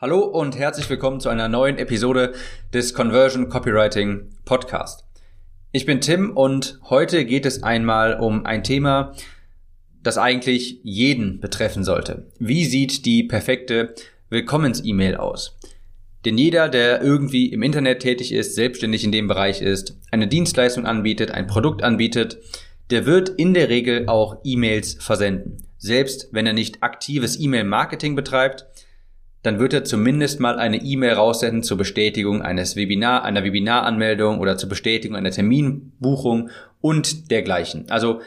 Hallo und herzlich willkommen zu einer neuen Episode des Conversion Copywriting Podcast. Ich bin Tim und heute geht es einmal um ein Thema, das eigentlich jeden betreffen sollte. Wie sieht die perfekte Willkommens-E-Mail aus? Denn jeder, der irgendwie im Internet tätig ist, selbstständig in dem Bereich ist, eine Dienstleistung anbietet, ein Produkt anbietet, der wird in der Regel auch E-Mails versenden. Selbst wenn er nicht aktives E-Mail-Marketing betreibt, dann wird er zumindest mal eine E-Mail raussenden zur Bestätigung eines Webinar, einer Webinaranmeldung oder zur Bestätigung einer Terminbuchung und dergleichen. Also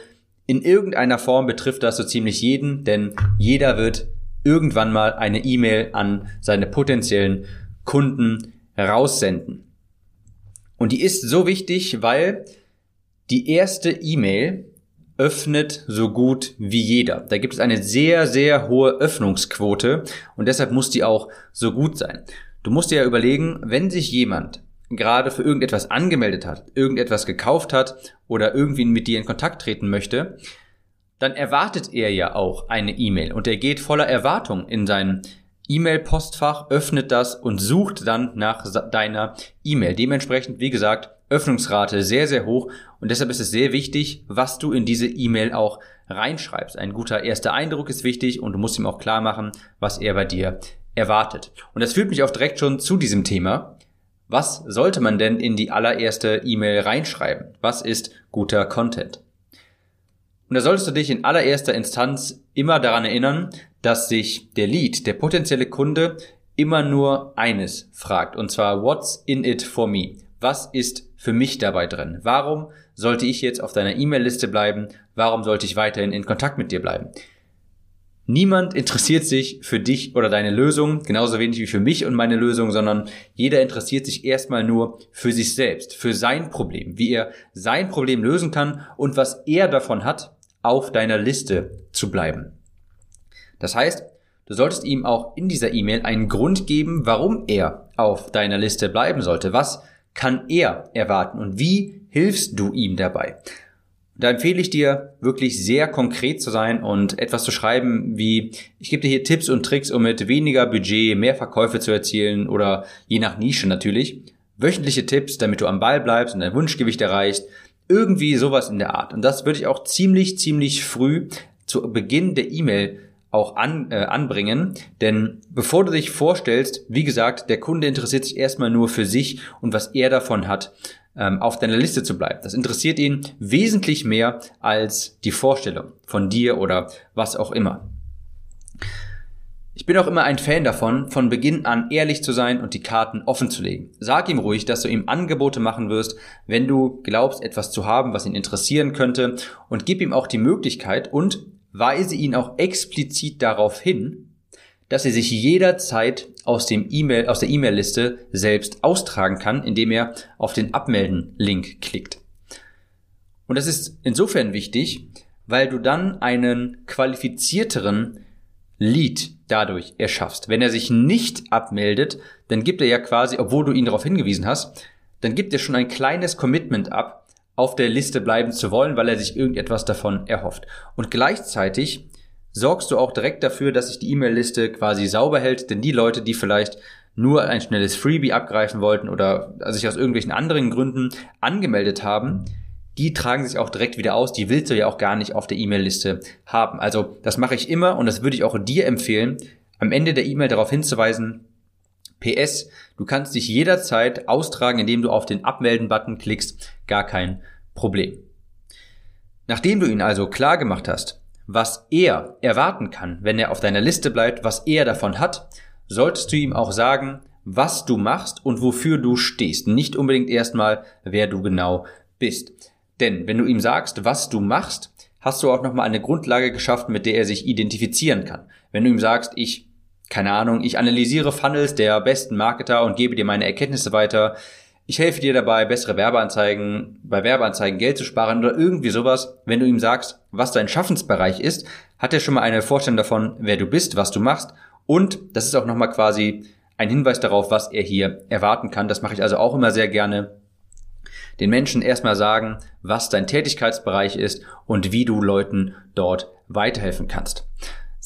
in irgendeiner Form betrifft das so ziemlich jeden, denn jeder wird irgendwann mal eine E-Mail an seine potenziellen Kunden raussenden. Und die ist so wichtig, weil die erste E-Mail öffnet so gut wie jeder. Da gibt es eine sehr, sehr hohe Öffnungsquote und deshalb muss die auch so gut sein. Du musst dir ja überlegen, wenn sich jemand gerade für irgendetwas angemeldet hat, irgendetwas gekauft hat oder irgendwie mit dir in Kontakt treten möchte, dann erwartet er ja auch eine E-Mail und er geht voller Erwartung in sein E-Mail-Postfach, öffnet das und sucht dann nach deiner E-Mail. Dementsprechend, wie gesagt, Öffnungsrate sehr, sehr hoch und deshalb ist es sehr wichtig, was du in diese E-Mail auch reinschreibst. Ein guter erster Eindruck ist wichtig und du musst ihm auch klar machen, was er bei dir erwartet. Und das führt mich auch direkt schon zu diesem Thema. Was sollte man denn in die allererste E-Mail reinschreiben? Was ist guter Content? Und da solltest du dich in allererster Instanz immer daran erinnern, dass sich der Lead, der potenzielle Kunde, immer nur eines fragt, und zwar What's in it for me? Was ist für mich dabei drin? Warum sollte ich jetzt auf deiner E-Mail-Liste bleiben? Warum sollte ich weiterhin in Kontakt mit dir bleiben? Niemand interessiert sich für dich oder deine Lösung, genauso wenig wie für mich und meine Lösung, sondern jeder interessiert sich erstmal nur für sich selbst, für sein Problem, wie er sein Problem lösen kann und was er davon hat, auf deiner Liste zu bleiben. Das heißt, du solltest ihm auch in dieser E-Mail einen Grund geben, warum er auf deiner Liste bleiben sollte. Was kann er erwarten und wie hilfst du ihm dabei? Da empfehle ich dir wirklich sehr konkret zu sein und etwas zu schreiben wie, ich gebe dir hier Tipps und Tricks, um mit weniger Budget mehr Verkäufe zu erzielen oder je nach Nische natürlich. Wöchentliche Tipps, damit du am Ball bleibst und dein Wunschgewicht erreichst. Irgendwie sowas in der Art. Und das würde ich auch ziemlich, ziemlich früh zu Beginn der E-Mail auch an, äh, anbringen. Denn bevor du dich vorstellst, wie gesagt, der Kunde interessiert sich erstmal nur für sich und was er davon hat, ähm, auf deiner Liste zu bleiben. Das interessiert ihn wesentlich mehr als die Vorstellung von dir oder was auch immer. Ich bin auch immer ein Fan davon, von Beginn an ehrlich zu sein und die Karten offen zu legen. Sag ihm ruhig, dass du ihm Angebote machen wirst, wenn du glaubst, etwas zu haben, was ihn interessieren könnte und gib ihm auch die Möglichkeit und weise ihn auch explizit darauf hin, dass er sich jederzeit aus dem E-Mail, aus der E-Mail-Liste selbst austragen kann, indem er auf den Abmelden-Link klickt. Und das ist insofern wichtig, weil du dann einen qualifizierteren Lead dadurch erschaffst. Wenn er sich nicht abmeldet, dann gibt er ja quasi, obwohl du ihn darauf hingewiesen hast, dann gibt er schon ein kleines Commitment ab, auf der Liste bleiben zu wollen, weil er sich irgendetwas davon erhofft. Und gleichzeitig sorgst du auch direkt dafür, dass sich die E-Mail-Liste quasi sauber hält, denn die Leute, die vielleicht nur ein schnelles Freebie abgreifen wollten oder sich aus irgendwelchen anderen Gründen angemeldet haben, die tragen sich auch direkt wieder aus, die willst du ja auch gar nicht auf der E-Mail-Liste haben. Also das mache ich immer und das würde ich auch dir empfehlen, am Ende der E-Mail darauf hinzuweisen, PS, du kannst dich jederzeit austragen, indem du auf den Abmelden-Button klickst, gar kein Problem. Nachdem du ihn also klar gemacht hast, was er erwarten kann, wenn er auf deiner Liste bleibt, was er davon hat, solltest du ihm auch sagen, was du machst und wofür du stehst. Nicht unbedingt erstmal, wer du genau bist. Denn wenn du ihm sagst, was du machst, hast du auch nochmal eine Grundlage geschaffen, mit der er sich identifizieren kann. Wenn du ihm sagst, ich keine Ahnung, ich analysiere Funnels der besten Marketer und gebe dir meine Erkenntnisse weiter. Ich helfe dir dabei, bessere Werbeanzeigen, bei Werbeanzeigen Geld zu sparen oder irgendwie sowas. Wenn du ihm sagst, was dein Schaffensbereich ist, hat er schon mal eine Vorstellung davon, wer du bist, was du machst. Und das ist auch nochmal quasi ein Hinweis darauf, was er hier erwarten kann. Das mache ich also auch immer sehr gerne. Den Menschen erstmal sagen, was dein Tätigkeitsbereich ist und wie du Leuten dort weiterhelfen kannst.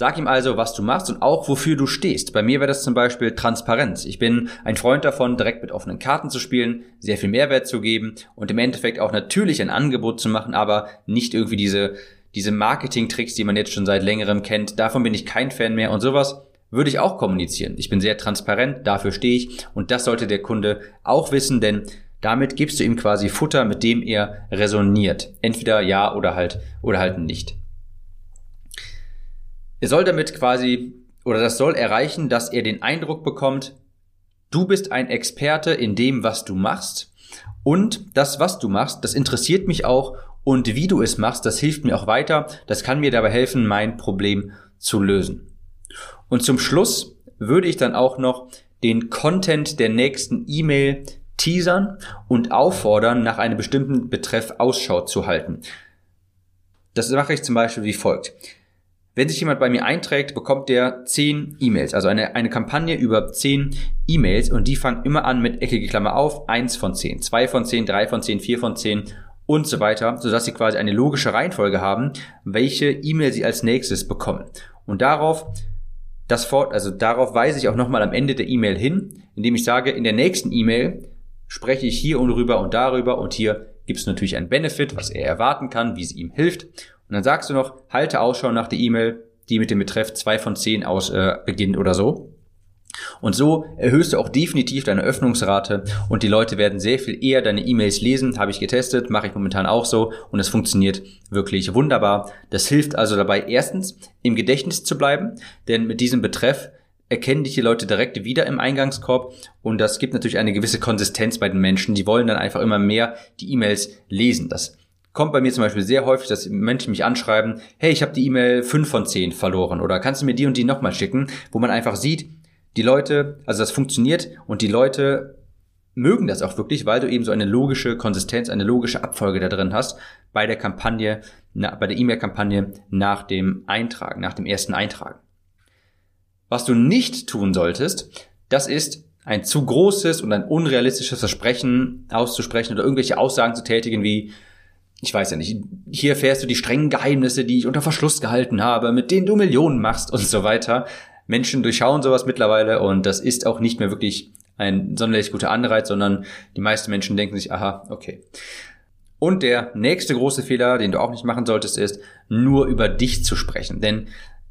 Sag ihm also, was du machst und auch wofür du stehst. Bei mir wäre das zum Beispiel Transparenz. Ich bin ein Freund davon, direkt mit offenen Karten zu spielen, sehr viel Mehrwert zu geben und im Endeffekt auch natürlich ein Angebot zu machen, aber nicht irgendwie diese, diese Marketing-Tricks, die man jetzt schon seit längerem kennt. Davon bin ich kein Fan mehr und sowas würde ich auch kommunizieren. Ich bin sehr transparent, dafür stehe ich und das sollte der Kunde auch wissen, denn damit gibst du ihm quasi Futter, mit dem er resoniert. Entweder ja oder halt oder halt nicht. Er soll damit quasi, oder das soll erreichen, dass er den Eindruck bekommt, du bist ein Experte in dem, was du machst. Und das, was du machst, das interessiert mich auch. Und wie du es machst, das hilft mir auch weiter. Das kann mir dabei helfen, mein Problem zu lösen. Und zum Schluss würde ich dann auch noch den Content der nächsten E-Mail teasern und auffordern, nach einem bestimmten Betreff Ausschau zu halten. Das mache ich zum Beispiel wie folgt. Wenn sich jemand bei mir einträgt, bekommt der 10 E-Mails, also eine, eine Kampagne über 10 E-Mails und die fangen immer an mit eckige Klammer auf, 1 von 10, 2 von 10, 3 von 10, 4 von 10 und so weiter, sodass sie quasi eine logische Reihenfolge haben, welche E-Mail sie als nächstes bekommen. Und darauf das fort, also darauf weise ich auch nochmal am Ende der E-Mail hin, indem ich sage, in der nächsten E-Mail spreche ich hier und rüber und darüber und hier gibt es natürlich einen Benefit, was er erwarten kann, wie es ihm hilft und dann sagst du noch, halte Ausschau nach der E-Mail, die mit dem Betreff 2 von 10 aus äh, beginnt oder so. Und so erhöhst du auch definitiv deine Öffnungsrate und die Leute werden sehr viel eher deine E-Mails lesen, habe ich getestet, mache ich momentan auch so und es funktioniert wirklich wunderbar. Das hilft also dabei, erstens im Gedächtnis zu bleiben, denn mit diesem Betreff erkennen dich die Leute direkt wieder im Eingangskorb und das gibt natürlich eine gewisse Konsistenz bei den Menschen. Die wollen dann einfach immer mehr die E-Mails lesen. Das kommt bei mir zum Beispiel sehr häufig, dass Menschen mich anschreiben, hey, ich habe die E-Mail 5 von 10 verloren oder kannst du mir die und die nochmal schicken, wo man einfach sieht, die Leute, also das funktioniert und die Leute mögen das auch wirklich, weil du eben so eine logische Konsistenz, eine logische Abfolge da drin hast bei der Kampagne, bei der E-Mail-Kampagne nach dem Eintragen, nach dem ersten Eintragen. Was du nicht tun solltest, das ist ein zu großes und ein unrealistisches Versprechen auszusprechen oder irgendwelche Aussagen zu tätigen wie ich weiß ja nicht, hier erfährst du die strengen Geheimnisse, die ich unter Verschluss gehalten habe, mit denen du Millionen machst und so weiter. Menschen durchschauen sowas mittlerweile und das ist auch nicht mehr wirklich ein sonderlich guter Anreiz, sondern die meisten Menschen denken sich, aha, okay. Und der nächste große Fehler, den du auch nicht machen solltest, ist, nur über dich zu sprechen. Denn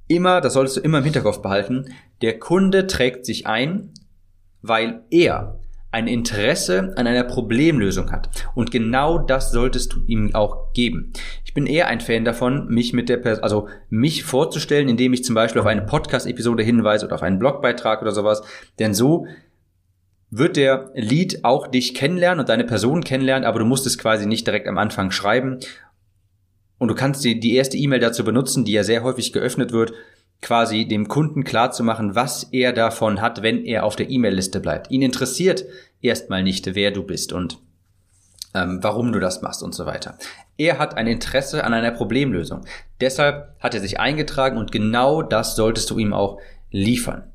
immer, das solltest du immer im Hinterkopf behalten, der Kunde trägt sich ein, weil er ein Interesse an einer Problemlösung hat. Und genau das solltest du ihm auch geben. Ich bin eher ein Fan davon, mich mit der Person, also mich vorzustellen, indem ich zum Beispiel auf eine Podcast-Episode hinweise oder auf einen Blogbeitrag oder sowas. Denn so wird der Lead auch dich kennenlernen und deine Person kennenlernen, aber du musst es quasi nicht direkt am Anfang schreiben. Und du kannst die, die erste E-Mail dazu benutzen, die ja sehr häufig geöffnet wird, quasi dem Kunden klar zu machen, was er davon hat, wenn er auf der E-Mail-Liste bleibt. Ihn interessiert erstmal nicht, wer du bist und ähm, warum du das machst und so weiter. Er hat ein Interesse an einer Problemlösung. Deshalb hat er sich eingetragen und genau das solltest du ihm auch liefern.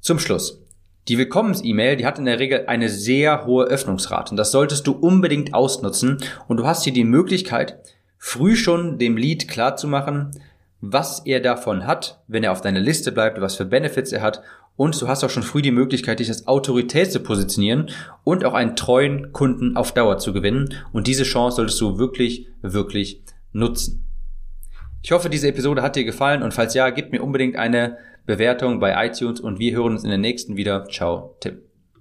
Zum Schluss. Die Willkommens-E-Mail, die hat in der Regel eine sehr hohe Öffnungsrate und das solltest du unbedingt ausnutzen und du hast hier die Möglichkeit, früh schon dem Lead klarzumachen, was er davon hat, wenn er auf deiner Liste bleibt, was für Benefits er hat. Und du hast auch schon früh die Möglichkeit, dich als Autorität zu positionieren und auch einen treuen Kunden auf Dauer zu gewinnen. Und diese Chance solltest du wirklich, wirklich nutzen. Ich hoffe, diese Episode hat dir gefallen und falls ja, gib mir unbedingt eine Bewertung bei iTunes und wir hören uns in der nächsten wieder. Ciao, Tim.